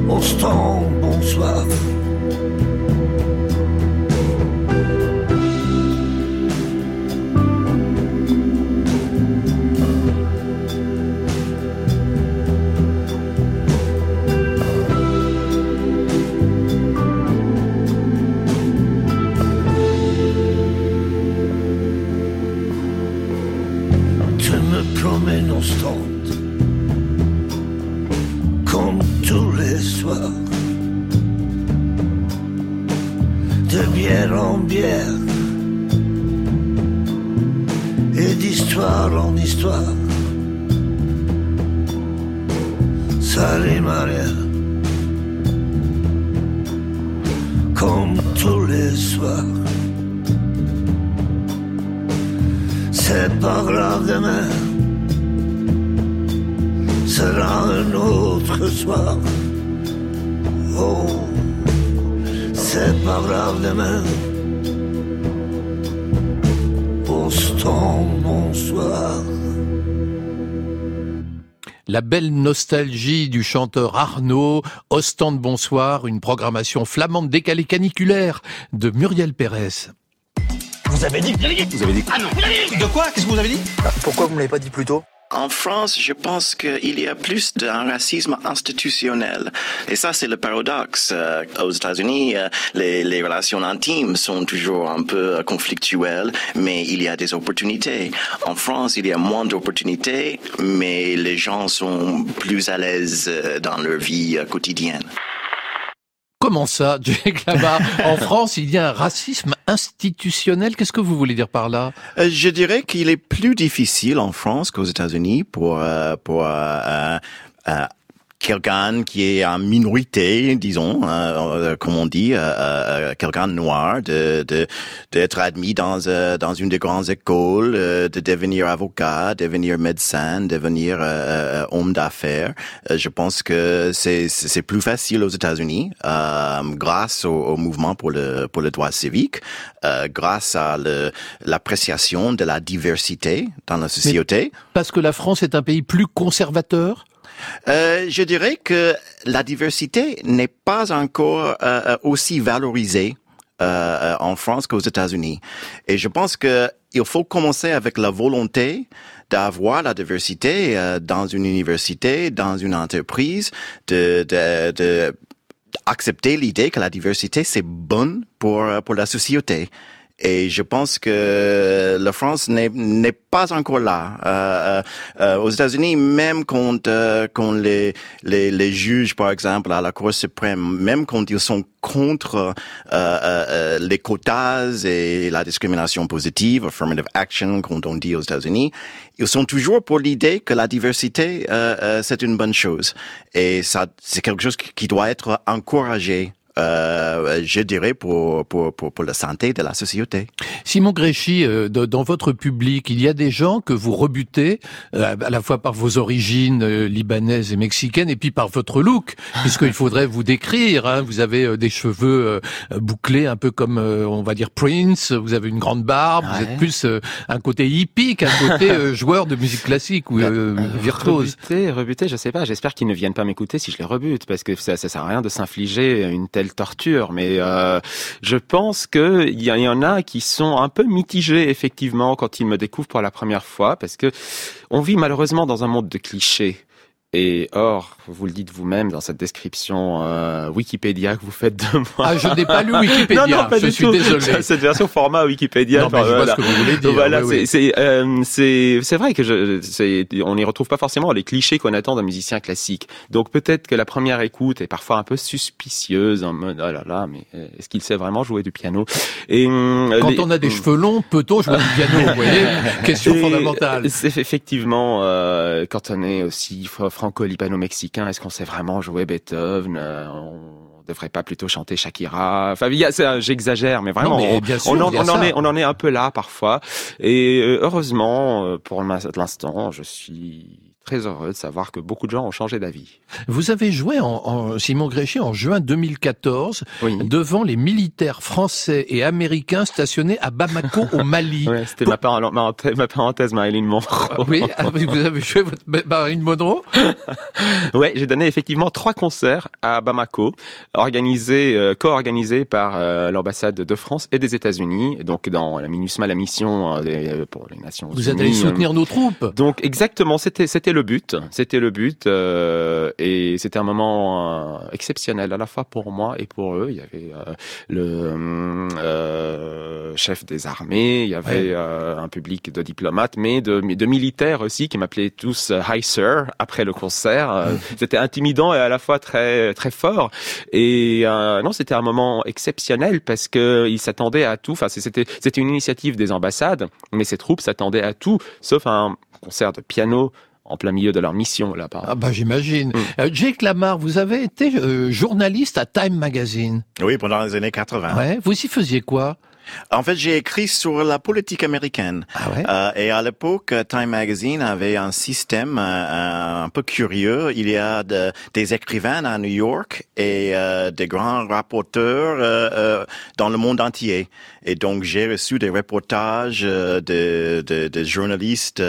On se trompe, on soif. C'est pas grave demain. Boston, bonsoir. La belle nostalgie du chanteur Arnaud, Ostende Bonsoir, une programmation flamande décalée caniculaire de Muriel Pérez. Vous avez dit Vous avez dit Ah non De quoi? Qu'est-ce que vous avez dit? Pourquoi vous me l'avez pas dit plus tôt? En France, je pense qu'il y a plus d'un racisme institutionnel. Et ça, c'est le paradoxe. Euh, aux États-Unis, euh, les, les relations intimes sont toujours un peu euh, conflictuelles, mais il y a des opportunités. En France, il y a moins d'opportunités, mais les gens sont plus à l'aise euh, dans leur vie euh, quotidienne. Comment ça, Jack là-bas En France, il y a un racisme institutionnel. Qu'est-ce que vous voulez dire par là? Euh, Je dirais qu'il est plus difficile en France qu'aux États-Unis pour euh, pour euh, quelqu'un qui est en minorité, disons, euh, comme on dit, euh, euh, quelqu'un de noir, de de d'être admis dans euh, dans une des grandes écoles, euh, de devenir avocat, devenir médecin, devenir homme d'affaires. Euh, je pense que c'est c'est plus facile aux États-Unis euh, grâce au, au mouvement pour le pour le droit civique, euh, grâce à l'appréciation de la diversité dans la société. Parce que la France est un pays plus conservateur Euh, je dirais que la diversité n'est pas encore euh, euh, aussi valorisée euh, euh, en France qu'aux États-Unis. Et je pense que il faut commencer avec la volonté d'avoir la diversité dans une université, dans une entreprise, de, de, de accepter l'idée que la diversité c'est bonne pour pour la société. Et je pense que la France n'est pas encore là. Euh, euh, euh, aux États-Unis, même quand euh, quand les, les les juges, par exemple, à la Cour suprême, même quand ils sont contre euh, euh, les quotas et la discrimination positive, affirmative action, quand on dit aux États-Unis, ils sont toujours pour l'idée que la diversité c'est une bonne chose. Et ça, c'est quelque chose qui doit être encouragé. Euh, je dirais pour, pour pour pour la santé de la société. Simon Gréchy, euh, dans votre public, il y a des gens que vous rebutez, euh, à la fois par vos origines euh, libanaises et mexicaines, et puis par votre look, puisqu'il faudrait vous décrire. hein. Vous avez des cheveux euh, bouclés, un peu comme, euh, on va dire, Prince, vous avez une grande barbe, vous êtes plus euh, un côté hippie qu'un côté euh, joueur de musique classique ou euh, virtuose. Rebuter, rebuter, je sais pas. J'espère qu'ils ne viennent pas m'écouter si je les rebute, parce que ça, ça sert à rien de s'infliger une telle torture. Mais euh, je pense que il y, y en a qui sont un peu mitigés effectivement quand ils me découvrent pour la première fois, parce que on vit malheureusement dans un monde de clichés. Et or, vous le dites vous-même dans cette description euh, Wikipédia que vous faites de moi. Ah, je n'ai pas lu Wikipédia, non, non, pas je du suis tout. désolé. Cette version format Wikipédia. Non, mais je vois voilà. ce que vous voulez dire, Voilà, oui, c'est c'est euh, vrai que je c'est on n'y retrouve pas forcément les clichés qu'on attend d'un musicien classique. Donc peut-être que la première écoute est parfois un peu suspicieuse en mode oh là là, mais euh, est-ce qu'il sait vraiment jouer du piano? Et hum, Quand les- on a des hum. cheveux longs, peut-on jouer du piano? Vous voyez, question Et fondamentale. C'est effectivement euh, quand on est aussi franco-libano-mexicain, est-ce qu'on sait vraiment jouer Beethoven Euh, On devrait pas plutôt chanter Shakira? Enfin, il y a- c'est un- j'exagère, mais vraiment, Non, mais on, bien sûr, on en, il y a on en ça. est, on en est un peu là parfois. Et euh, heureusement, euh, pour l'in- l'instant, je suis très heureux de savoir que beaucoup de gens ont changé d'avis. Vous avez joué en, en- Simon Gréchy en juin 2014 Oui. devant les militaires français et américains stationnés à Bamako au Mali. Ouais, c'était ma, parole- ma, parenthèse, Marilyn Monroe. Ah Oui, ah, vous avez joué votre Marine Monroe Ouais, j'ai donné effectivement trois concerts à Bamako, organisés, euh, co-organisés par euh, l'ambassade de France et des États-Unis, donc dans la MINUSMA, la mission euh, pour les Nations Vous Unies. êtes allé soutenir nos troupes. Donc exactement, c'était c'était c'était le but, c'était le but, euh, et c'était un moment euh, exceptionnel à la fois pour moi et pour eux. Il y avait euh, le chef des armées, il y avait Ouais. un public de diplomates, mais de, de militaires aussi qui m'appelaient tous Hi Sir après le concert. C'était intimidant et à la fois très très fort. Et non, c'était un moment exceptionnel parce que ils s'attendaient à tout. Enfin, c'était c'était une initiative des ambassades, mais ces troupes s'attendaient à tout, sauf un concert de piano en plein milieu de leur mission là-bas. Ah bah j'imagine. Mm. Euh, Jake Lamar, vous avez été euh, journaliste à Time Magazine. Oui, pendant les années 80. Ouais. Vous y faisiez quoi? En fait, j'ai écrit sur la politique américaine. Ah ouais? Euh, et à l'époque, Time Magazine avait un système euh, un peu curieux. Il y a de- des écrivains à New York et euh, des grands rapporteurs euh, euh, dans le monde entier. Et donc, j'ai reçu des reportages euh, de, de, de journalistes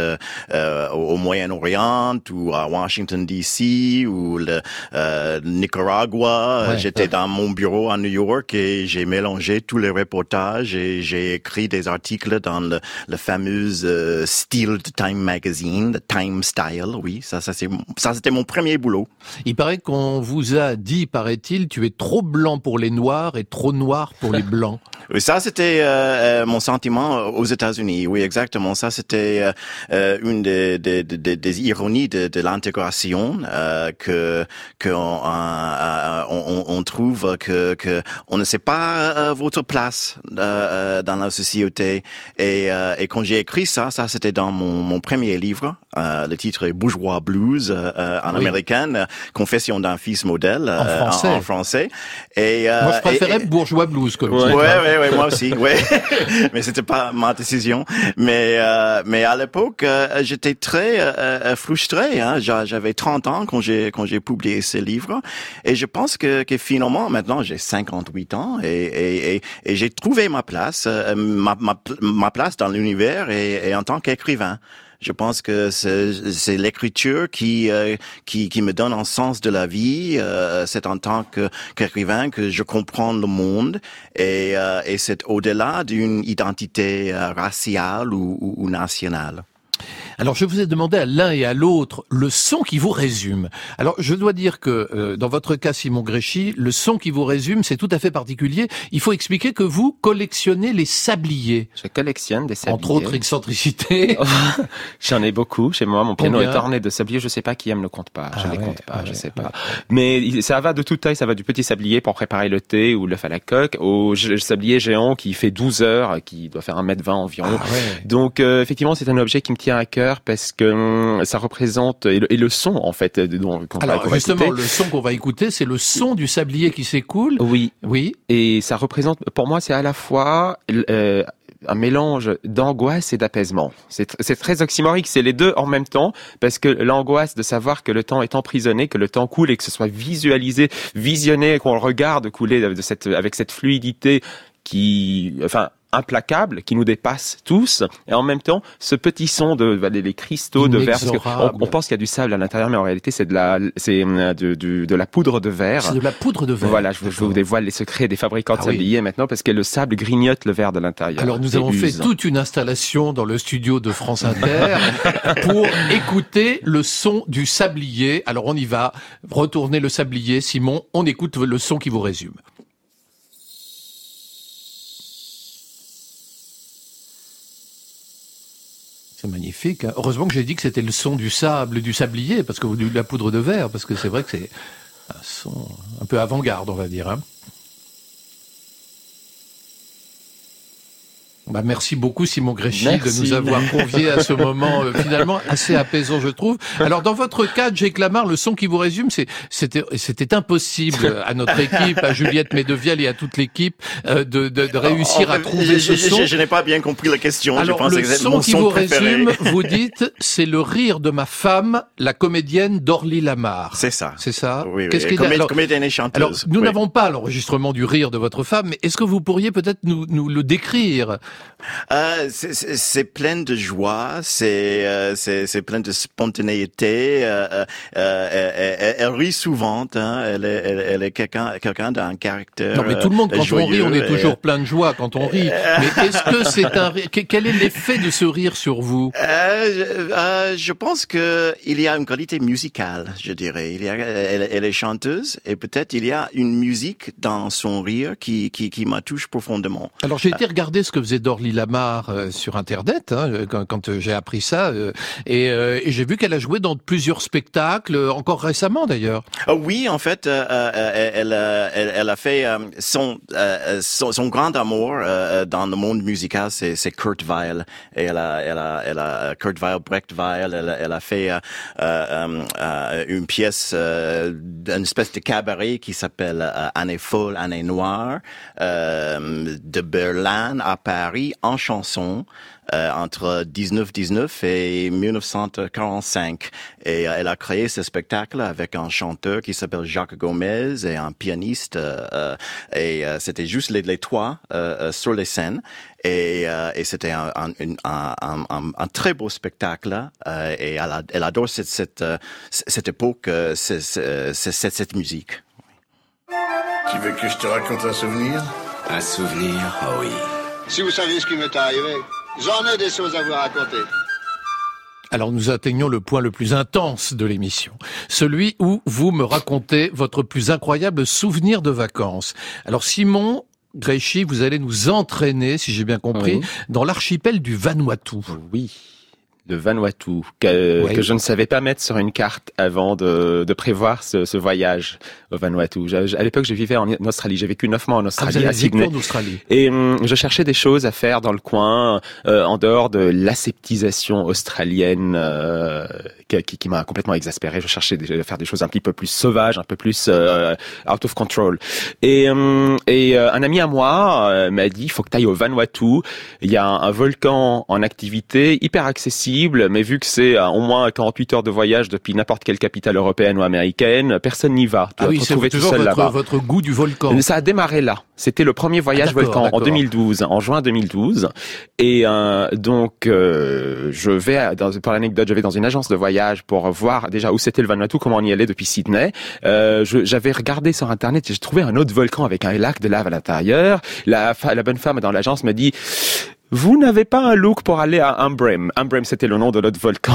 au Moyen-Orient ou à Washington D.C. ou le euh, Nicaragua. Ouais, J'étais ouais. dans mon bureau à New York et j'ai mélangé tous les reportages j'ai écrit des articles dans le, le fameux euh, style de Time Magazine, Time Style. Oui, ça, ça c'est ça c'était mon premier boulot. Il paraît qu'on vous a dit, paraît-il, tu es trop blanc pour les noirs et trop noir pour les blancs. Oui, ça c'était euh, euh, mon sentiment aux États-Unis. Oui, exactement. Ça c'était euh, euh, une des, des, des, des ironies de, de l'intégration euh, que que on, euh, on, on trouve que que on ne sait pas euh, votre place euh, euh, dans la société. Et, euh, et quand j'ai écrit ça, ça c'était dans mon, mon premier livre. Euh, le titre est Bourgeois Blues euh, euh, en Oui. américaine, Confession d'un fils modèle En français. En, français. Et euh, Moi, je préférais et- bourgeois blues comme Ouais, ouais, hein. ouais, ouais, moi aussi, ouais. mais c'était pas ma décision. Mais euh, mais à l'époque, euh, j'étais très frustré. Hein. J'a- J'avais 30 ans quand j'ai quand j'ai publié ce livre, et je pense que que finalement maintenant j'ai 58 ans et et et, et j'ai trouvé ma place, euh, ma ma ma place dans l'univers et, en tant qu'écrivain. Je pense que c'est l'écriture qui, euh, qui qui me donne un sens de la vie. Euh, c'est en tant qu'écrivain que je comprends le monde et, euh, et c'est au-delà d'une identité euh, raciale ou nationale. Alors je vous ai demandé à l'un et à l'autre le son qui vous résume. Alors je dois dire que euh, dans votre cas Simon Gréchy, le son qui vous résume c'est tout à fait particulier. Il faut expliquer que vous collectionnez les sabliers. Je collectionne des sabliers. Entre autres excentricités. J'en ai beaucoup chez moi. Mon piano Combien est orné de sabliers. Je sais pas qui aime le compte pas. je Ah les ouais, compte pas. ah je ouais, sais ouais. pas. Mais ça va de toute taille. Ça va du petit sablier pour préparer le thé ou l'œuf à la coque au sablier géant qui fait 12 heures, qui doit faire 1m20 environ. Ah. Donc euh, effectivement, c'est un objet qui me tient à cœur parce que hum, ça représente et le, et le son en fait euh, dont va- Alors va justement, écouter. le son qu'on va écouter, c'est le son du sablier qui s'écoule. Oui, Oui. et ça représente, pour moi, c'est à la fois euh, un mélange d'angoisse et d'apaisement. C'est très oxymorique, c'est les deux en même temps, parce que l'angoisse de savoir que le temps est emprisonné, que le temps coule et que ce soit visualisé, visionné, qu'on le regarde couler de cette, avec cette fluidité qui, enfin, implacable, qui nous dépasse tous, et en même temps, ce petit son de bah, les, les cristaux de verre, parce qu'on Inexorable. on pense qu'il y a du sable à l'intérieur, mais en réalité, c'est de la, c'est euh, de, de la poudre de verre. C'est de la poudre de verre. Voilà, je, vous- je vous D'accord. dévoile les secrets des fabricants de Ah oui. sabliers maintenant parce que le sable grignote le verre de l'intérieur. Alors nous avons fait toute une installation dans le studio de France Inter pour écouter le son du sablier. Alors on y va, retournez le sablier, Simon, on écoute le son qui vous résume. C'est magnifique. hein. Heureusement que j'ai dit que c'était le son du sable, du sablier, parce que de la poudre de verre, parce que c'est vrai que c'est un son un peu avant-garde, on va dire. hein. Bah, merci beaucoup Simon Gréchy Merci. de nous avoir conviés à ce moment euh, finalement assez apaisant je trouve. Alors dans votre cas, Jake Lamar, le son qui vous résume, c'est c'était c'était impossible à notre équipe, à Juliette Medeviel et à toute l'équipe euh, de, de, de réussir En à fait, trouver je, ce je- son. je- je n'ai pas bien compris la question. je Alors pense le que son qui son vous préféré. résume, vous dites, c'est le rire de ma femme, la comédienne Dorly Lamar. C'est ça. C'est ça. Oui, oui. Qu'est-ce qu'il Comé- alors, comédienne et chanteuse. alors, nous Oui. n'avons pas l'enregistrement du rire de votre femme, mais est-ce que vous pourriez peut-être nous, nous le décrire Euh, c'est- plein de joie, c'est euh, c'est plein de spontanéité. euh, elle, rit souvent, hein, elle est elle, elle est quelqu'un quelqu'un d'un caractère. Non, mais tout le monde, quand on rit, on est toujours plein de joie quand on rit. Mais est-ce que c'est un Quel est l'effet de ce rire sur vous? Je, je pense que il y a une qualité musicale, je dirais. Il y a, elle, est chanteuse et peut-être il y a une musique dans son rire qui qui, qui m'a touché profondément. Alors j'ai été regarder ce que faisait Dorly Lamar euh, sur Internet hein, euh, quand, quand, euh, j'ai appris ça euh, et, euh, et j'ai vu qu'elle a joué dans plusieurs spectacles, encore récemment d'ailleurs. Ah oui, en fait, elle, elle, elle a fait son, son son grand amour dans le monde musical, c'est Kurt Weill. Et elle a elle a elle a Kurt Weill, Brecht Weill. Elle, elle a fait une pièce, une espèce de cabaret qui s'appelle Année folle, Année noire, de Berlin à Paris en chanson euh, entre 1919 et 1945. Et euh, elle a créé ce spectacle avec un chanteur qui s'appelle Jacques Gomez et un pianiste. euh, et euh, c'était juste les, les trois sur les scènes. Et, euh, et c'était un, un, une- un, un, un- un très beau spectacle. euh, et elle, a- elle adore cette, cette, cette époque, cette, cette musique. Tu veux que je te raconte un souvenir? Un souvenir, oh oui. Si vous saviez ce qui m'est arrivé, j'en ai des choses à vous raconter. Alors nous atteignons le point le plus intense de l'émission, celui où vous me racontez votre plus incroyable souvenir de vacances. Alors Simon Gréchy, vous allez nous entraîner, si j'ai bien compris, Oui. dans l'archipel du Vanuatu. Oui. De Vanuatu, que, Oui. que je ne savais pas mettre sur une carte avant de, de prévoir ce, ce voyage au Vanuatu. Je- à l'époque, je vivais en Australie. J'ai vécu neuf mois en Ah, Australie, à Sydney. en Australie. Et hum, je cherchais des choses à faire dans le coin, euh, en dehors de l'aseptisation australienne euh, qui, qui- qui m'a complètement exaspéré. Je cherchais des- à faire des choses un petit peu plus sauvages, un peu plus euh, out of control. Et, hum, et euh, un ami à moi euh, m'a dit, il faut que tu ailles au Vanuatu. Il y a un, un volcan en activité, hyper accessible, mais vu que c'est à au moins 48 heures de voyage depuis n'importe quelle capitale européenne ou américaine, personne n'y va. Tu Ah oui, c'est toujours seul votre, goût du volcan. Ça a démarré là. C'était le premier voyage Ah, volcan en d'accord. 2012, en juin 2012. Et euh, donc, euh, je vais, dans, pour l'anecdote, je vais dans une agence de voyage pour voir déjà où c'était le Vanuatu, comment on y allait depuis Sydney. Euh, J'avais regardé sur Internet et j'ai trouvé un autre volcan avec un lac de lave à l'intérieur. La, la bonne femme dans l'agence m'a dit... Vous n'avez pas un look pour aller à Umbrem. Umbrem, c'était le nom de notre volcan.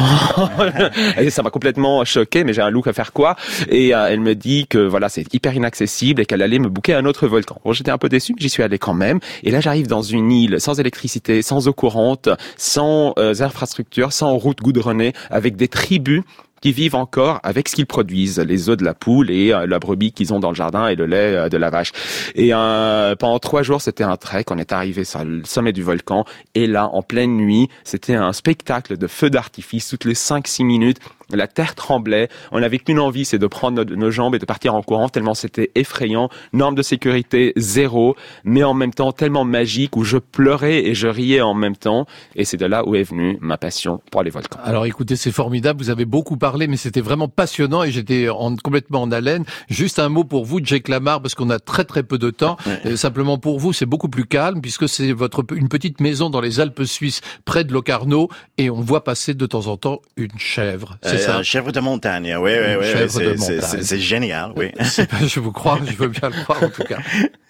et ça m'a complètement choqué, mais j'ai un look à faire quoi? Et euh, elle me dit que voilà, c'est hyper inaccessible et qu'elle allait me booker un autre volcan. Bon, j'étais un peu déçu, mais j'y suis allé quand même. Et là, j'arrive dans une île sans électricité, sans eau courante, sans euh, infrastructures, sans route goudronnée, avec des tribus qui vivent encore avec ce qu'ils produisent, les œufs de la poule et euh, la brebis qu'ils ont dans le jardin et le lait euh, de la vache. Et euh, pendant trois jours, c'était un trek. On est arrivé sur le sommet du volcan et là, en pleine nuit, c'était un spectacle de feux d'artifice toutes les 5-6 minutes. La terre tremblait. On n'avait qu'une envie, c'est de prendre nos, nos jambes et de partir en courant tellement c'était effrayant. Norme de sécurité zéro, mais en même temps tellement magique où je pleurais et je riais en même temps. Et c'est de là où est venue ma passion pour les volcans. Alors écoutez, c'est formidable, vous avez beaucoup parlé, mais c'était vraiment passionnant et j'étais en, complètement en haleine. Juste un mot pour vous, Jake Lamar, parce qu'on a très très peu de temps. Euh, simplement pour vous, c'est beaucoup plus calme, puisque c'est votre une petite maison dans les Alpes suisses, près de Locarno, et on voit passer de temps en temps une chèvre. C'est ça un chèvre de montagne, oui, oui, oui. c'est- c'est- c'est- C'est génial, oui. C'est Je vous crois, je veux bien le croire en tout cas.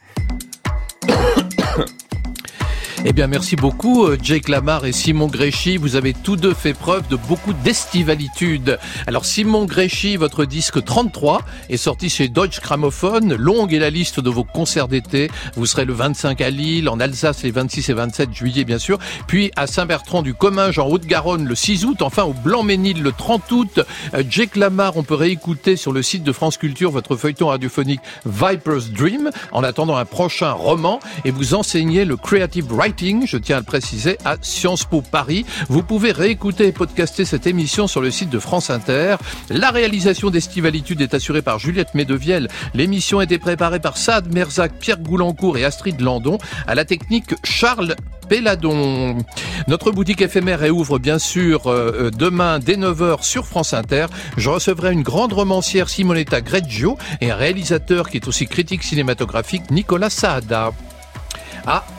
Eh bien, merci beaucoup, euh, Jake Lamar et Simon Gréchy. Vous avez tous deux fait preuve de beaucoup d'estivalitude. Alors, Simon Gréchy, votre disque 33 est sorti chez Deutsche Grammophon. Longue est la liste de vos concerts d'été. Vous serez le 25 à Lille, en Alsace les 26 et 27 juillet, bien sûr. Puis à Saint-Bertrand-du-Comminges, en Haute-Garonne, le 6 août. Enfin, au Blanc-Ménil, le 30 août. Euh, Jake Lamar, on peut réécouter sur le site de France Culture votre feuilleton radiophonique Viper's Dream en attendant un prochain roman et vous enseignez le creative writing, je tiens à le préciser, à Sciences Po Paris. Vous pouvez réécouter et podcaster cette émission sur le site de France Inter. La réalisation d'Estivalitude est assurée par Juliette Médevielle. L'émission a été préparée par Saad Merzac, Pierre Goulancourt et Astrid Landon. À la technique, Charles Péladon. Notre boutique éphémère réouvre bien sûr euh, euh, demain dès 9h sur France Inter. Je recevrai une grande romancière Simonetta Greggio et un réalisateur qui est aussi critique cinématographique Nicolas Saada.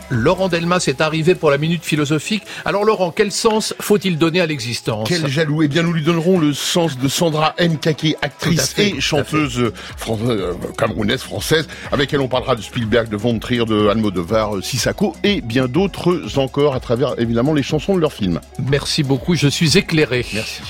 Laurent Delmas est arrivé pour la minute philosophique. Alors Laurent, quel sens faut-il donner à l'existence Quel jaloux Eh bien, nous lui donnerons le sens de Sandra Nkake, actrice fait, et chanteuse fran- euh, camerounaise, française, avec elle on parlera de Spielberg, de Von Trier, de Almodovar, euh, Sissako et bien d'autres encore à travers évidemment les chansons de leurs films. Merci beaucoup, je suis éclairé. Merci.